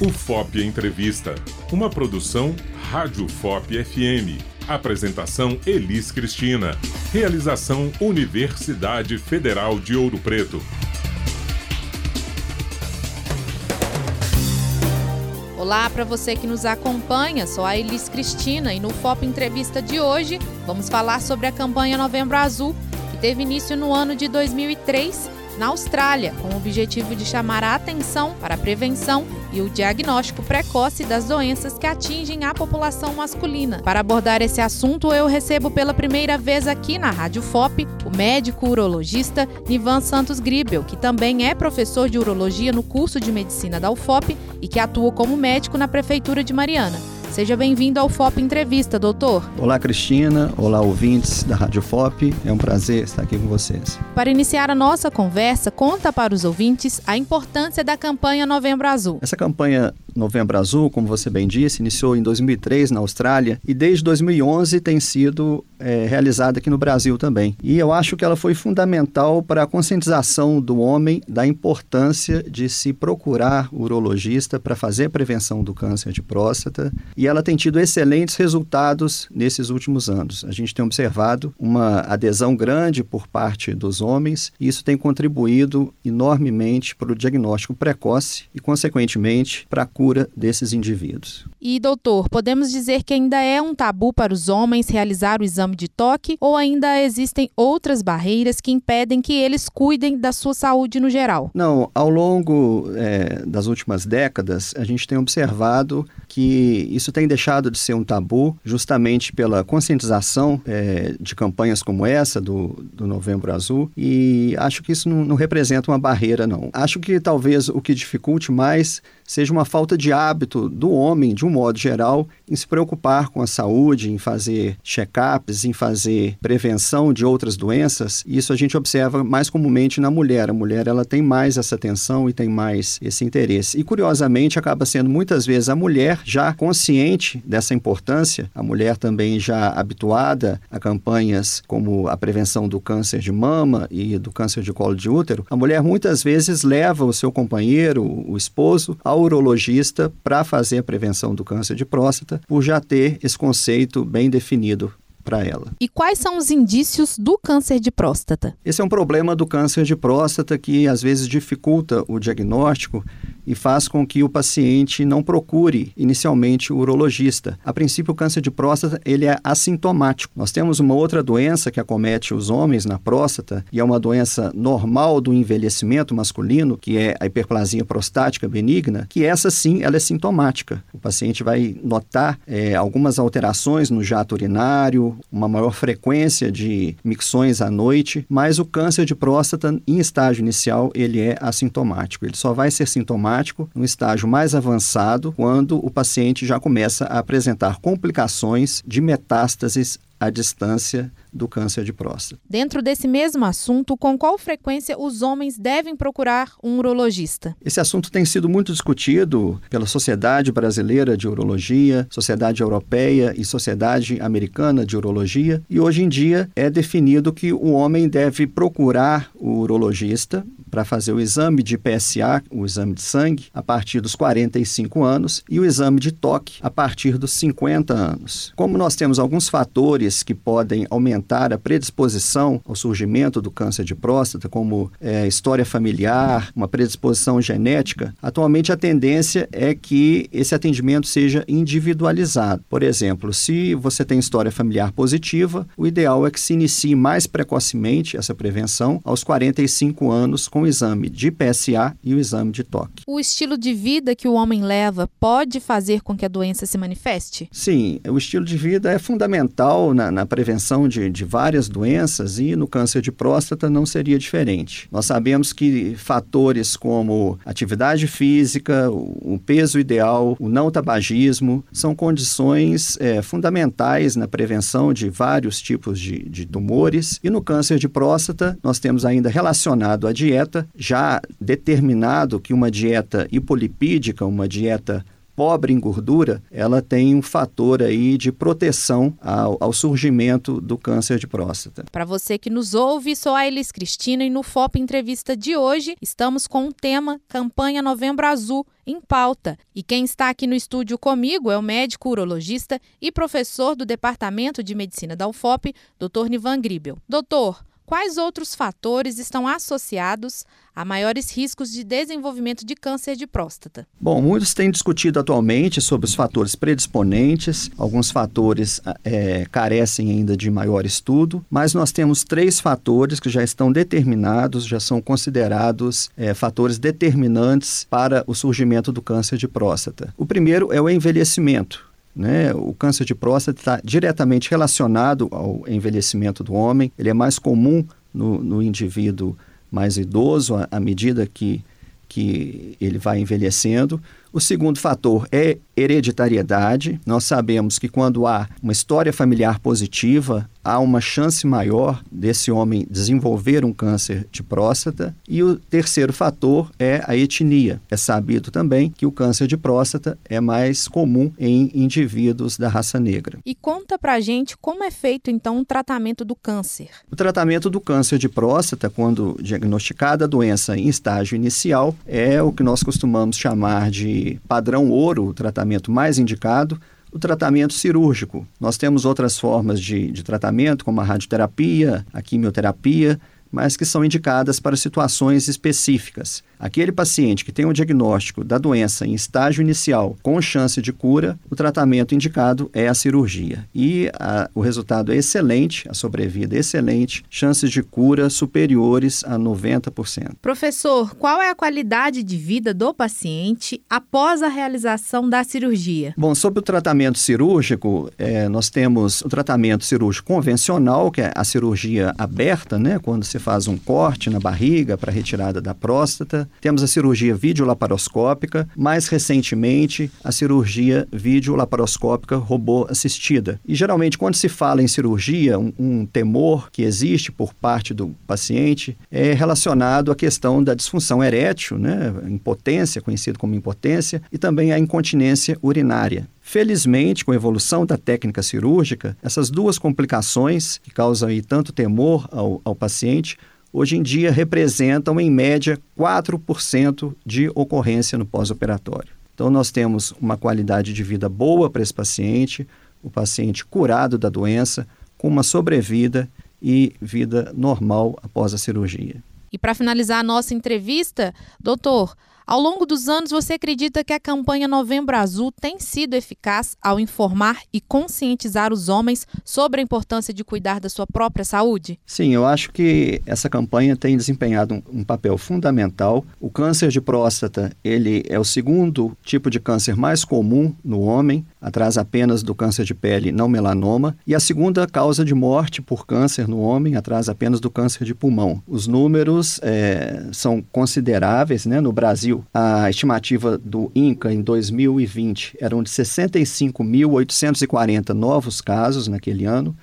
O FOP Entrevista, uma produção Rádio FOP FM. Apresentação Elis Cristina. Realização Universidade Federal de Ouro Preto. Olá para você que nos acompanha, sou a Elis Cristina e no FOP Entrevista de hoje vamos falar sobre a campanha Novembro Azul, que teve início no ano de 2003 na Austrália, com o objetivo de chamar a atenção para a prevenção e o diagnóstico precoce das doenças que atingem a população masculina. Para abordar esse assunto, eu recebo pela primeira vez aqui na Rádio FOP o médico urologista Nivan Santos Gribel, que também é professor de urologia no curso de medicina da UFOP e que atua como médico na prefeitura de Mariana. Seja bem-vindo ao FOP Entrevista, doutor. Olá, Cristina. Olá, ouvintes da Rádio FOP. É um prazer estar aqui com vocês. Para iniciar a nossa conversa, conta para os ouvintes a importância da campanha Novembro Azul. Essa campanha Novembro Azul, como você bem disse, iniciou em 2003 na Austrália e desde 2011 tem sido é, realizada aqui no Brasil também. E eu acho que ela foi fundamental para a conscientização do homem da importância de se procurar urologista para fazer a prevenção do câncer de próstata e ela tem tido excelentes resultados nesses últimos anos. A gente tem observado uma adesão grande por parte dos homens e isso tem contribuído enormemente para o diagnóstico precoce e, consequentemente, para a cura desses indivíduos. E, doutor, podemos dizer que ainda é um tabu para os homens realizar o exame de toque ou ainda existem outras barreiras que impedem que eles cuidem da sua saúde no geral? Não, ao longo é, das últimas décadas, a gente tem observado que isso tem deixado de ser um tabu justamente pela conscientização é, de campanhas como essa do, do Novembro Azul e acho que isso não, não representa uma barreira, não. Acho que talvez o que dificulte mais seja uma falta de hábito do homem, de um modo geral, em se preocupar com a saúde, em fazer check-ups, em fazer prevenção de outras doenças. Isso a gente observa mais comumente na mulher. A mulher ela tem mais essa atenção e tem mais esse interesse. E curiosamente acaba sendo muitas vezes a mulher já consciente dessa importância, a mulher também já habituada a campanhas como a prevenção do câncer de mama e do câncer de colo de útero. A mulher muitas vezes leva o seu companheiro, o esposo, ao urologista para fazer a prevenção do câncer de próstata, por já ter esse conceito bem definido para ela. E quais são os indícios do câncer de próstata? Esse é um problema do câncer de próstata que às vezes dificulta o diagnóstico e faz com que o paciente não procure inicialmente o urologista. A princípio, o câncer de próstata ele é assintomático. Nós temos uma outra doença que acomete os homens na próstata e é uma doença normal do envelhecimento masculino, que é a hiperplasia prostática benigna, que essa sim ela é sintomática. O paciente vai notar é, algumas alterações no jato urinário, uma maior frequência de micções à noite, mas o câncer de próstata em estágio inicial ele é assintomático. Ele só vai ser sintomático sintomático no estágio mais avançado, quando o paciente já começa a apresentar complicações de metástases à distância do câncer de próstata. Dentro desse mesmo assunto, com qual frequência os homens devem procurar um urologista? Esse assunto tem sido muito discutido pela Sociedade Brasileira de Urologia, Sociedade Europeia e Sociedade Americana de Urologia, e hoje em dia é definido que o homem deve procurar o urologista para fazer o exame de PSA, o exame de sangue, a partir dos 45 anos e o exame de toque a partir dos 50 anos. Como nós temos alguns fatores que podem aumentar a predisposição ao surgimento do câncer de próstata, como é, história familiar, uma predisposição genética, atualmente a tendência é que esse atendimento seja individualizado. Por exemplo, se você tem história familiar positiva, o ideal é que se inicie mais precocemente essa prevenção aos 45 anos com o exame de PSA e o exame de toque. O estilo de vida que o homem leva pode fazer com que a doença se manifeste? Sim, o estilo de vida é fundamental na, na prevenção de de, várias doenças e no câncer de próstata não seria diferente. Nós sabemos que fatores como atividade física, o peso ideal, o não tabagismo, são condições é, fundamentais na prevenção de vários tipos de, de tumores. E no câncer de próstata, nós temos ainda relacionado à dieta, já determinado que uma dieta hipolipídica, uma dieta pobre em gordura, ela tem um fator aí de proteção ao, ao surgimento do câncer de próstata. Para você que nos ouve, sou a Elis Cristina e no FOP Entrevista de hoje estamos com o tema Campanha Novembro Azul em pauta. E quem está aqui no estúdio comigo é o médico urologista e professor do Departamento de Medicina da UFOP, Dr. Nivan Gribel. Doutor, Quais outros fatores estão associados a maiores riscos de desenvolvimento de câncer de próstata? Bom, muitos têm discutido atualmente sobre os fatores predisponentes, alguns fatores é, carecem ainda de maior estudo, mas nós temos três fatores que já estão determinados, já são considerados é, fatores determinantes para o surgimento do câncer de próstata. O primeiro é o envelhecimento. Né? O câncer de próstata está diretamente relacionado ao envelhecimento do homem, ele é mais comum no, no indivíduo mais idoso, à, medida que, que ele vai envelhecendo. O segundo fator é hereditariedade. Nós sabemos que quando há uma história familiar positiva, há uma chance maior desse homem desenvolver um câncer de próstata. E o terceiro fator é a etnia. É sabido também que o câncer de próstata é mais comum em indivíduos da raça negra. E conta pra gente como é feito então o tratamento do câncer. O tratamento do câncer de próstata, quando diagnosticada a doença em estágio inicial, é o que nós costumamos chamar de padrão ouro, o tratamento mais indicado o tratamento cirúrgico. Nós temos outras formas de, de tratamento, como a radioterapia, a quimioterapia, mas que são indicadas para situações específicas. Aquele paciente que tem o um diagnóstico da doença em estágio inicial com chance de cura, o tratamento indicado é a cirurgia. E a, o resultado é excelente, a sobrevida é excelente, chances de cura superiores a 90%. Professor, qual é a qualidade de vida do paciente após a realização da cirurgia? Bom, sobre o tratamento cirúrgico, é, nós temos o tratamento cirúrgico convencional, que é a cirurgia aberta, né, quando se faz um corte na barriga para retirada da próstata temos a cirurgia videolaparoscópica, mais recentemente a cirurgia videolaparoscópica robô assistida. E geralmente quando se fala em cirurgia, um, um temor que existe por parte do paciente é relacionado à questão da disfunção erétil, né, impotência, conhecido como impotência, e também a incontinência urinária. Felizmente, com a evolução da técnica cirúrgica, essas duas complicações que causam aí tanto temor ao, ao paciente hoje em dia representam, em média, 4% de ocorrência no pós-operatório. Então, nós temos uma qualidade de vida boa para esse paciente, o paciente curado da doença, com uma sobrevida e vida normal após a cirurgia. E para finalizar a nossa entrevista, doutor, ao longo dos anos, você acredita que a campanha Novembro Azul tem sido eficaz ao informar e conscientizar os homens sobre a importância de cuidar da sua própria saúde? Sim, eu acho que essa campanha tem desempenhado um, um papel fundamental. O câncer de próstata, ele é o segundo tipo de câncer mais comum no homem, atrás apenas do câncer de pele não melanoma, e a segunda causa de morte por câncer no homem, atrás apenas do câncer de pulmão. Os números é, são consideráveis, né? No Brasil, a estimativa do INCA em 2020 eram de 65.840 novos casos naquele ano,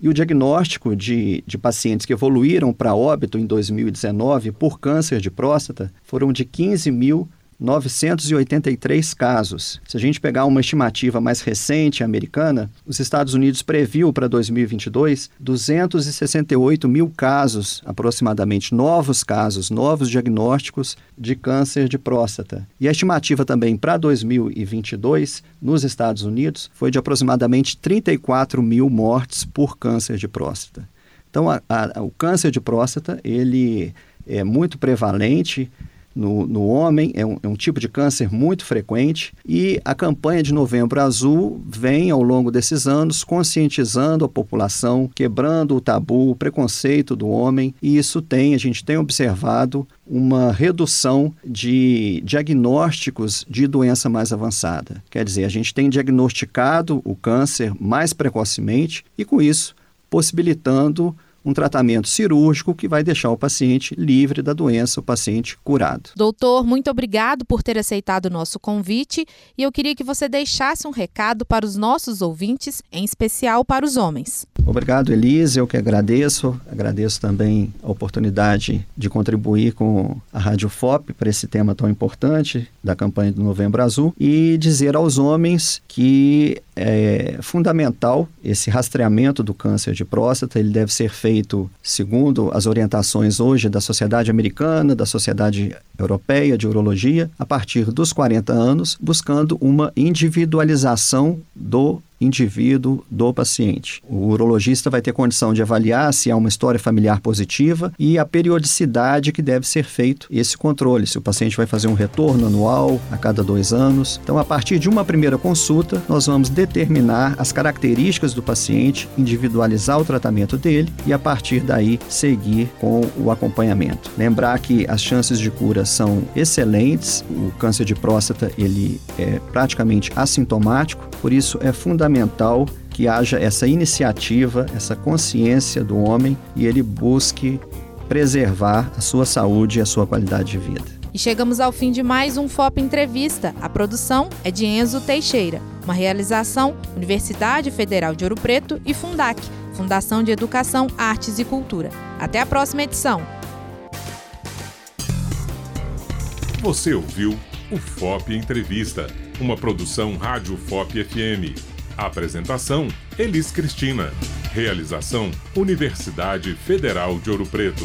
e o diagnóstico de, de pacientes que evoluíram para óbito em 2019 por câncer de próstata foram de 15 mil 983 casos. Se a gente pegar uma estimativa mais recente americana, os Estados Unidos previu para 2022 268 mil casos, aproximadamente, novos casos, novos diagnósticos de câncer de próstata. E a estimativa também para 2022, nos Estados Unidos, foi de aproximadamente 34 mil mortes por câncer de próstata. Então, a, a, o câncer de próstata, ele é muito prevalente, no, no homem, é um, é um tipo de câncer muito frequente e a campanha de Novembro Azul vem ao longo desses anos conscientizando a população, quebrando o tabu, o preconceito do homem e isso tem, a gente tem observado uma redução de diagnósticos de doença mais avançada. Quer dizer, a gente tem diagnosticado o câncer mais precocemente e com isso possibilitando um tratamento cirúrgico que vai deixar o paciente livre da doença, o paciente curado. Doutor, muito obrigado por ter aceitado o nosso convite e eu queria que você deixasse um recado para os nossos ouvintes, em especial para os homens. Obrigado, Elise. Eu que agradeço. Agradeço também a oportunidade de contribuir com a Rádio FOP para esse tema tão importante da campanha do Novembro Azul e dizer aos homens que é fundamental esse rastreamento do câncer de próstata. Ele deve ser feito segundo as orientações hoje da Sociedade Americana, da Sociedade Europeia de Urologia, a partir dos 40 anos, buscando uma individualização do indivíduo do paciente. O urologista vai ter condição de avaliar se há uma história familiar positiva e a periodicidade que deve ser feito esse controle, se o paciente vai fazer um retorno anual a cada dois anos. Então, a partir de uma primeira consulta, nós vamos determinar as características do paciente, individualizar o tratamento dele e, a partir daí, seguir com o acompanhamento. Lembrar que as chances de cura são excelentes, o câncer de próstata ele é praticamente assintomático, por isso é fundamental fundamental que haja essa iniciativa, essa consciência do homem e ele busque preservar a sua saúde e a sua qualidade de vida. E chegamos ao fim de mais um FOP Entrevista. A produção é de Enzo Teixeira, uma realização Universidade Federal de Ouro Preto e Fundac, Fundação de Educação, Artes e Cultura. Até a próxima edição. Você ouviu o FOP Entrevista, uma produção Rádio FOP FM. Apresentação: Elis Cristina. Realização: Universidade Federal de Ouro Preto.